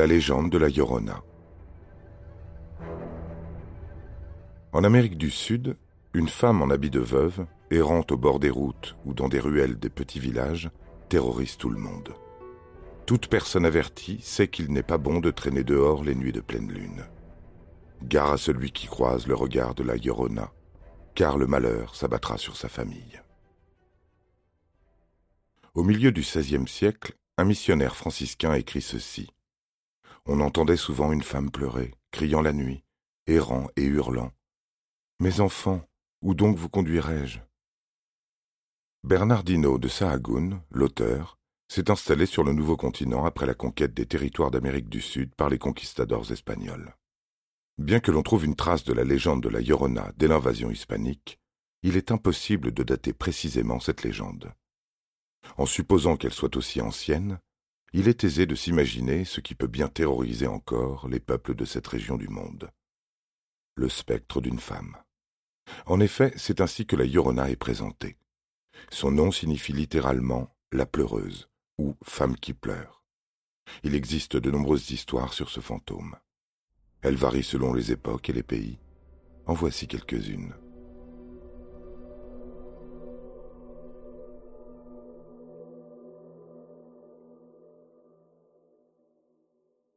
La légende de la Llorona. En Amérique du Sud, une femme en habit de veuve, errant au bord des routes ou dans des ruelles des petits villages, terrorise tout le monde. Toute personne avertie sait qu'il n'est pas bon de traîner dehors les nuits de pleine lune. Gare à celui qui croise le regard de la Llorona, car le malheur s'abattra sur sa famille. Au milieu du XVIe siècle, un missionnaire franciscain écrit ceci on entendait souvent une femme pleurer, criant la nuit, errant et hurlant. Mes enfants, où donc vous conduirai-je? Bernardino de Sahagún, l'auteur, s'est installé sur le nouveau continent après la conquête des territoires d'Amérique du Sud par les conquistadors espagnols. Bien que l'on trouve une trace de la légende de la Llorona dès l'invasion hispanique, il est impossible de dater précisément cette légende. En supposant qu'elle soit aussi ancienne, il est aisé de s'imaginer ce qui peut bien terroriser encore les peuples de cette région du monde. Le spectre d'une femme. En effet, c'est ainsi que la Llorona est présentée. Son nom signifie littéralement la pleureuse ou femme qui pleure. Il existe de nombreuses histoires sur ce fantôme. Elles varient selon les époques et les pays. En voici quelques-unes.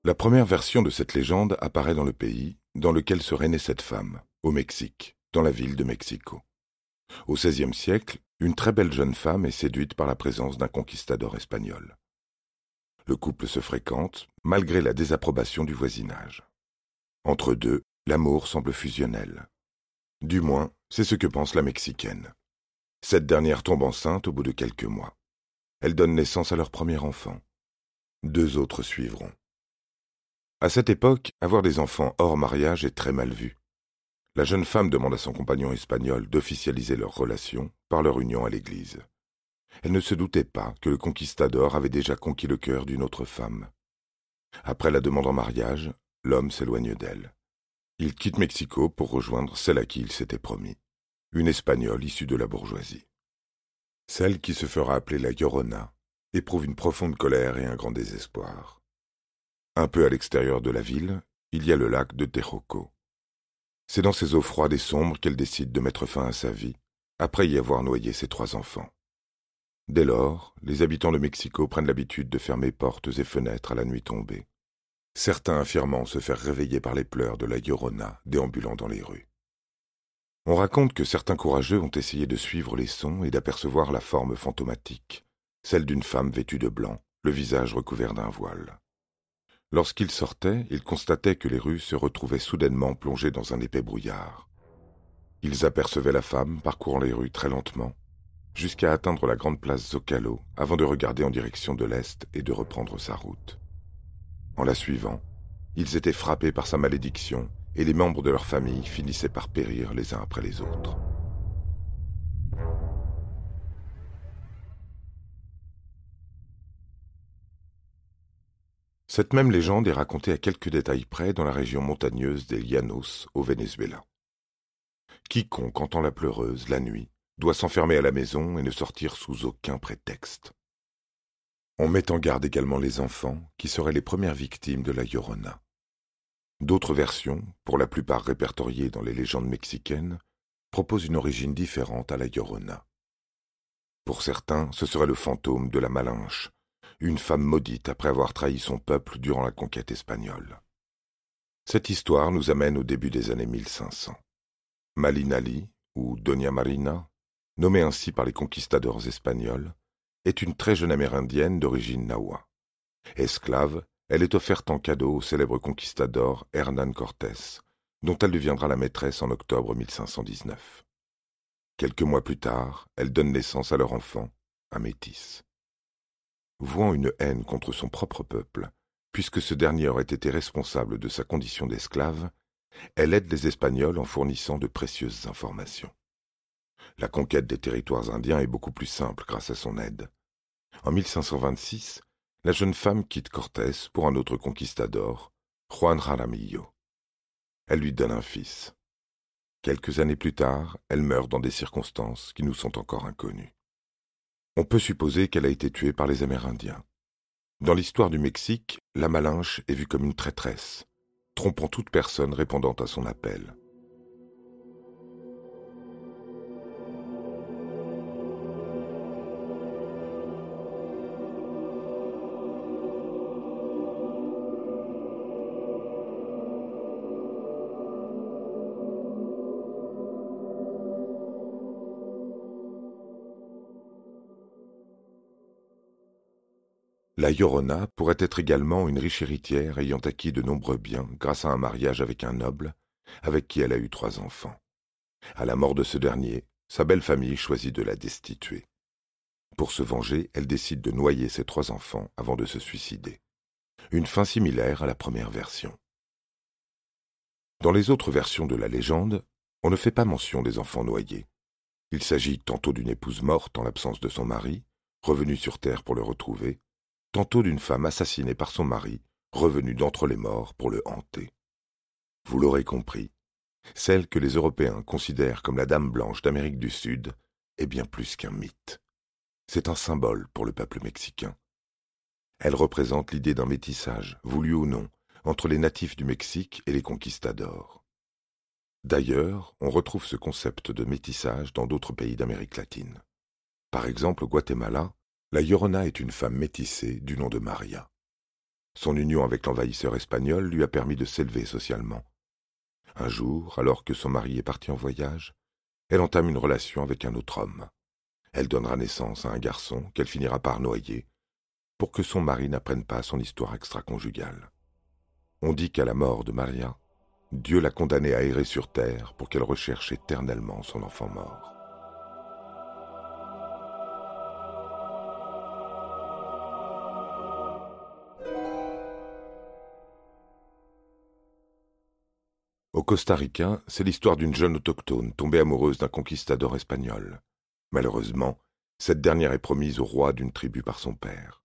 La première version de cette légende apparaît dans le pays dans lequel serait née cette femme, au Mexique, dans la ville de Mexico. Au XVIe siècle, une très belle jeune femme est séduite par la présence d'un conquistador espagnol. Le couple se fréquente malgré la désapprobation du voisinage. Entre deux, l'amour semble fusionnel. Du moins, c'est ce que pense la Mexicaine. Cette dernière tombe enceinte au bout de quelques mois. Elle donne naissance à leur premier enfant. Deux autres suivront. À cette époque, avoir des enfants hors mariage est très mal vu. La jeune femme demande à son compagnon espagnol d'officialiser leur relation par leur union à l'Église. Elle ne se doutait pas que le conquistador avait déjà conquis le cœur d'une autre femme. Après la demande en mariage, l'homme s'éloigne d'elle. Il quitte Mexico pour rejoindre celle à qui il s'était promis, une Espagnole issue de la bourgeoisie. Celle qui se fera appeler la Llorona éprouve une profonde colère et un grand désespoir. Un peu à l'extérieur de la ville, il y a le lac de Texcoco. C'est dans ces eaux froides et sombres qu'elle décide de mettre fin à sa vie, après y avoir noyé ses trois enfants. Dès lors, les habitants de Mexico prennent l'habitude de fermer portes et fenêtres à la nuit tombée, certains affirmant se faire réveiller par les pleurs de la Llorona déambulant dans les rues. On raconte que certains courageux ont essayé de suivre les sons et d'apercevoir la forme fantomatique, celle d'une femme vêtue de blanc, le visage recouvert d'un voile. Lorsqu'il sortait, ils constataient que les rues se retrouvaient soudainement plongées dans un épais brouillard. Ils apercevaient la femme parcourant les rues très lentement, jusqu'à atteindre la grande place Zocalo avant de regarder en direction de l'est et de reprendre sa route. En la suivant, ils étaient frappés par sa malédiction et les membres de leur famille finissaient par périr les uns après les autres. Cette même légende est racontée à quelques détails près dans la région montagneuse des Llanos au Venezuela. Quiconque entend la pleureuse la nuit doit s'enfermer à la maison et ne sortir sous aucun prétexte. On met en garde également les enfants qui seraient les premières victimes de la Llorona. D'autres versions, pour la plupart répertoriées dans les légendes mexicaines, proposent une origine différente à la Llorona. Pour certains, ce serait le fantôme de la Malinche, une femme maudite après avoir trahi son peuple durant la conquête espagnole. Cette histoire nous amène au début des années 1500. Malinali, ou Doña Marina, nommée ainsi par les conquistadors espagnols, est une très jeune amérindienne d'origine nawa. Esclave, elle est offerte en cadeau au célèbre conquistador Hernán Cortés, dont elle deviendra la maîtresse en octobre 1519. Quelques mois plus tard, elle donne naissance à leur enfant, un métis. Vouant une haine contre son propre peuple, puisque ce dernier aurait été responsable de sa condition d'esclave, elle aide les Espagnols en fournissant de précieuses informations. La conquête des territoires indiens est beaucoup plus simple grâce à son aide. En 1526, la jeune femme quitte Cortés pour un autre conquistador, Juan Jaramillo. Elle lui donne un fils. Quelques années plus tard, elle meurt dans des circonstances qui nous sont encore inconnues. On peut supposer qu'elle a été tuée par les Amérindiens. Dans l'histoire du Mexique, la Malinche est vue comme une traîtresse, trompant toute personne répondant à son appel. La Llorona pourrait être également une riche héritière ayant acquis de nombreux biens grâce à un mariage avec un noble, avec qui elle a eu trois enfants. À la mort de ce dernier, sa belle famille choisit de la destituer. Pour se venger, elle décide de noyer ses trois enfants avant de se suicider. Une fin similaire à la première version. Dans les autres versions de la légende, on ne fait pas mention des enfants noyés. Il s'agit tantôt d'une épouse morte en l'absence de son mari, revenue sur terre pour le retrouver, tantôt d'une femme assassinée par son mari, revenue d'entre les morts pour le hanter. Vous l'aurez compris, celle que les Européens considèrent comme la Dame blanche d'Amérique du Sud est bien plus qu'un mythe. C'est un symbole pour le peuple mexicain. Elle représente l'idée d'un métissage, voulu ou non, entre les natifs du Mexique et les conquistadors. D'ailleurs, on retrouve ce concept de métissage dans d'autres pays d'Amérique latine. Par exemple, au Guatemala, la Llorona est une femme métissée du nom de Maria. Son union avec l'envahisseur espagnol lui a permis de s'élever socialement. Un jour, alors que son mari est parti en voyage, elle entame une relation avec un autre homme. Elle donnera naissance à un garçon qu'elle finira par noyer, pour que son mari n'apprenne pas son histoire extra-conjugale. On dit qu'à la mort de Maria, Dieu l'a condamnée à errer sur terre pour qu'elle recherche éternellement son enfant mort. Au Costa Rica, c'est l'histoire d'une jeune autochtone tombée amoureuse d'un conquistador espagnol. Malheureusement, cette dernière est promise au roi d'une tribu par son père.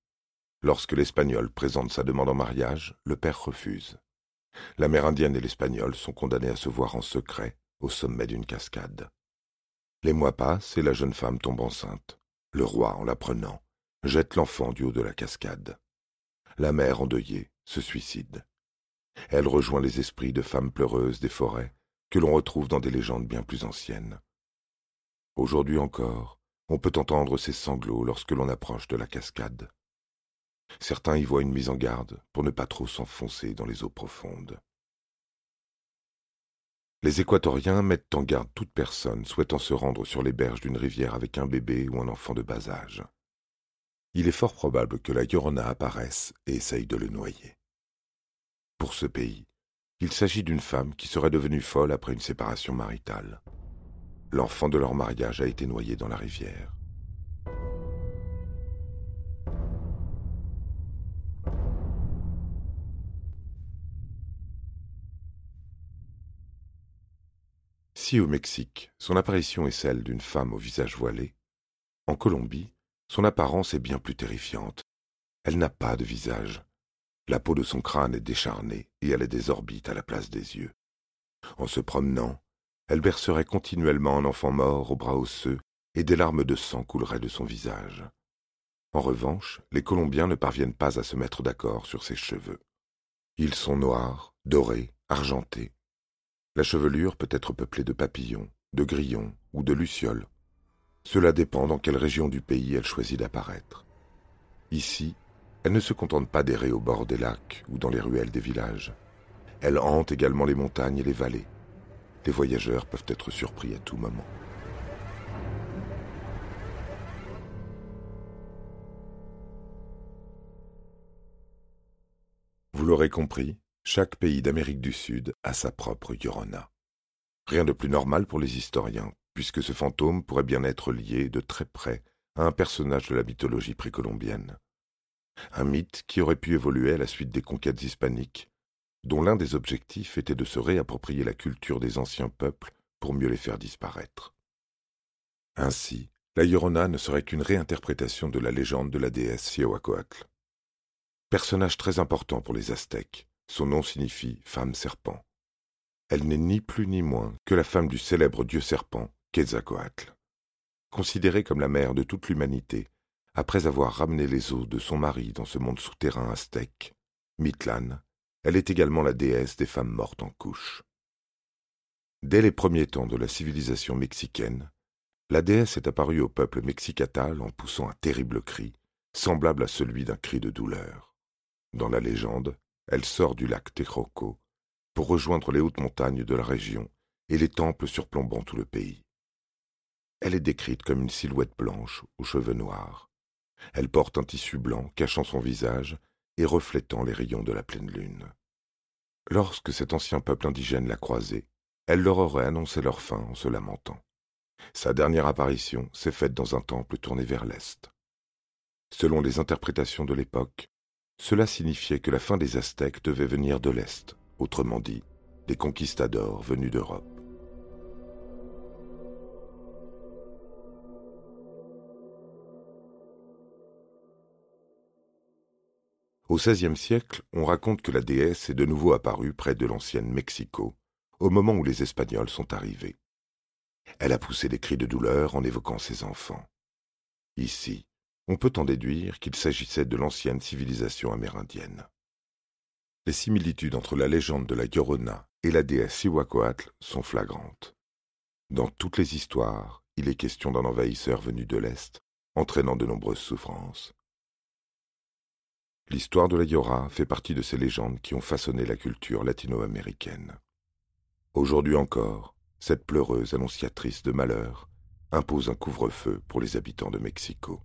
Lorsque l'Espagnol présente sa demande en mariage, le père refuse. L'Amérindienne et l'Espagnol sont condamnés à se voir en secret au sommet d'une cascade. Les mois passent et la jeune femme tombe enceinte. Le roi, en l'apprenant, jette l'enfant du haut de la cascade. La mère, endeuillée, se suicide. Elle rejoint les esprits de femmes pleureuses des forêts que l'on retrouve dans des légendes bien plus anciennes. Aujourd'hui encore, on peut entendre ces sanglots lorsque l'on approche de la cascade. Certains y voient une mise en garde pour ne pas trop s'enfoncer dans les eaux profondes. Les Équatoriens mettent en garde toute personne souhaitant se rendre sur les berges d'une rivière avec un bébé ou un enfant de bas âge. Il est fort probable que la Yorona apparaisse et essaye de le noyer pour ce pays. Il s'agit d'une femme qui serait devenue folle après une séparation maritale. L'enfant de leur mariage a été noyé dans la rivière. Si au Mexique, son apparition est celle d'une femme au visage voilé, en Colombie, son apparence est bien plus terrifiante. Elle n'a pas de visage. La peau de son crâne est décharnée et elle a des orbites à la place des yeux. En se promenant, elle bercerait continuellement un enfant mort aux bras osseux et des larmes de sang couleraient de son visage. En revanche, les Colombiens ne parviennent pas à se mettre d'accord sur ses cheveux. Ils sont noirs, dorés, argentés. La chevelure peut être peuplée de papillons, de grillons ou de lucioles. Cela dépend dans quelle région du pays elle choisit d'apparaître. Ici, elle ne se contente pas d'errer au bord des lacs ou dans les ruelles des villages. Elle hante également les montagnes et les vallées. Les voyageurs peuvent être surpris à tout moment. Vous l'aurez compris, Chaque pays d'Amérique du Sud a sa propre Llorona. Rien de plus normal pour les historiens, puisque ce fantôme pourrait bien être lié de très près à un personnage de la mythologie précolombienne. Un mythe qui aurait pu évoluer à la suite des conquêtes hispaniques, dont l'un des objectifs était de se réapproprier la culture des anciens peuples pour mieux les faire disparaître. Ainsi, la Llorona ne serait qu'une réinterprétation de la légende de la déesse Cihuacoatl. Personnage très important pour les Aztèques, son nom signifie femme serpent. Elle n'est ni plus ni moins que la femme du célèbre dieu serpent, Quetzalcoatl. Considérée comme la mère de toute l'humanité, après avoir ramené les os de son mari dans ce monde souterrain aztèque, Mitlan, elle est également la déesse des femmes mortes en couche. Dès les premiers temps de la civilisation mexicaine, la déesse est apparue au peuple mexicatal en poussant un terrible cri, semblable à celui d'un cri de douleur. Dans la légende, elle sort du lac Texcoco pour rejoindre les hautes montagnes de la région et les temples surplombant tout le pays. Elle est décrite comme une silhouette blanche aux cheveux noirs. Elle porte un tissu blanc cachant son visage et reflétant les rayons de la pleine lune. Lorsque cet ancien peuple indigène l'a croisée, elle leur aurait annoncé leur fin en se lamentant. Sa dernière apparition s'est faite dans un temple tourné vers l'Est. Selon les interprétations de l'époque, cela signifiait que la fin des Aztèques devait venir de l'Est, autrement dit, des conquistadors venus d'Europe. Au XVIe siècle, on raconte que la déesse est de nouveau apparue près de l'ancienne Mexico, au moment où les Espagnols sont arrivés. Elle a poussé des cris de douleur en évoquant ses enfants. Ici, on peut en déduire qu'il s'agissait de l'ancienne civilisation amérindienne. Les similitudes entre la légende de la Llorona et la déesse Cihuacoatl sont flagrantes. Dans toutes les histoires, il est question d'un envahisseur venu de l'Est, entraînant de nombreuses souffrances. L'histoire de la Yora fait partie de ces légendes qui ont façonné la culture latino-américaine. Aujourd'hui encore, cette pleureuse annonciatrice de malheur impose un couvre-feu pour les habitants de Mexico.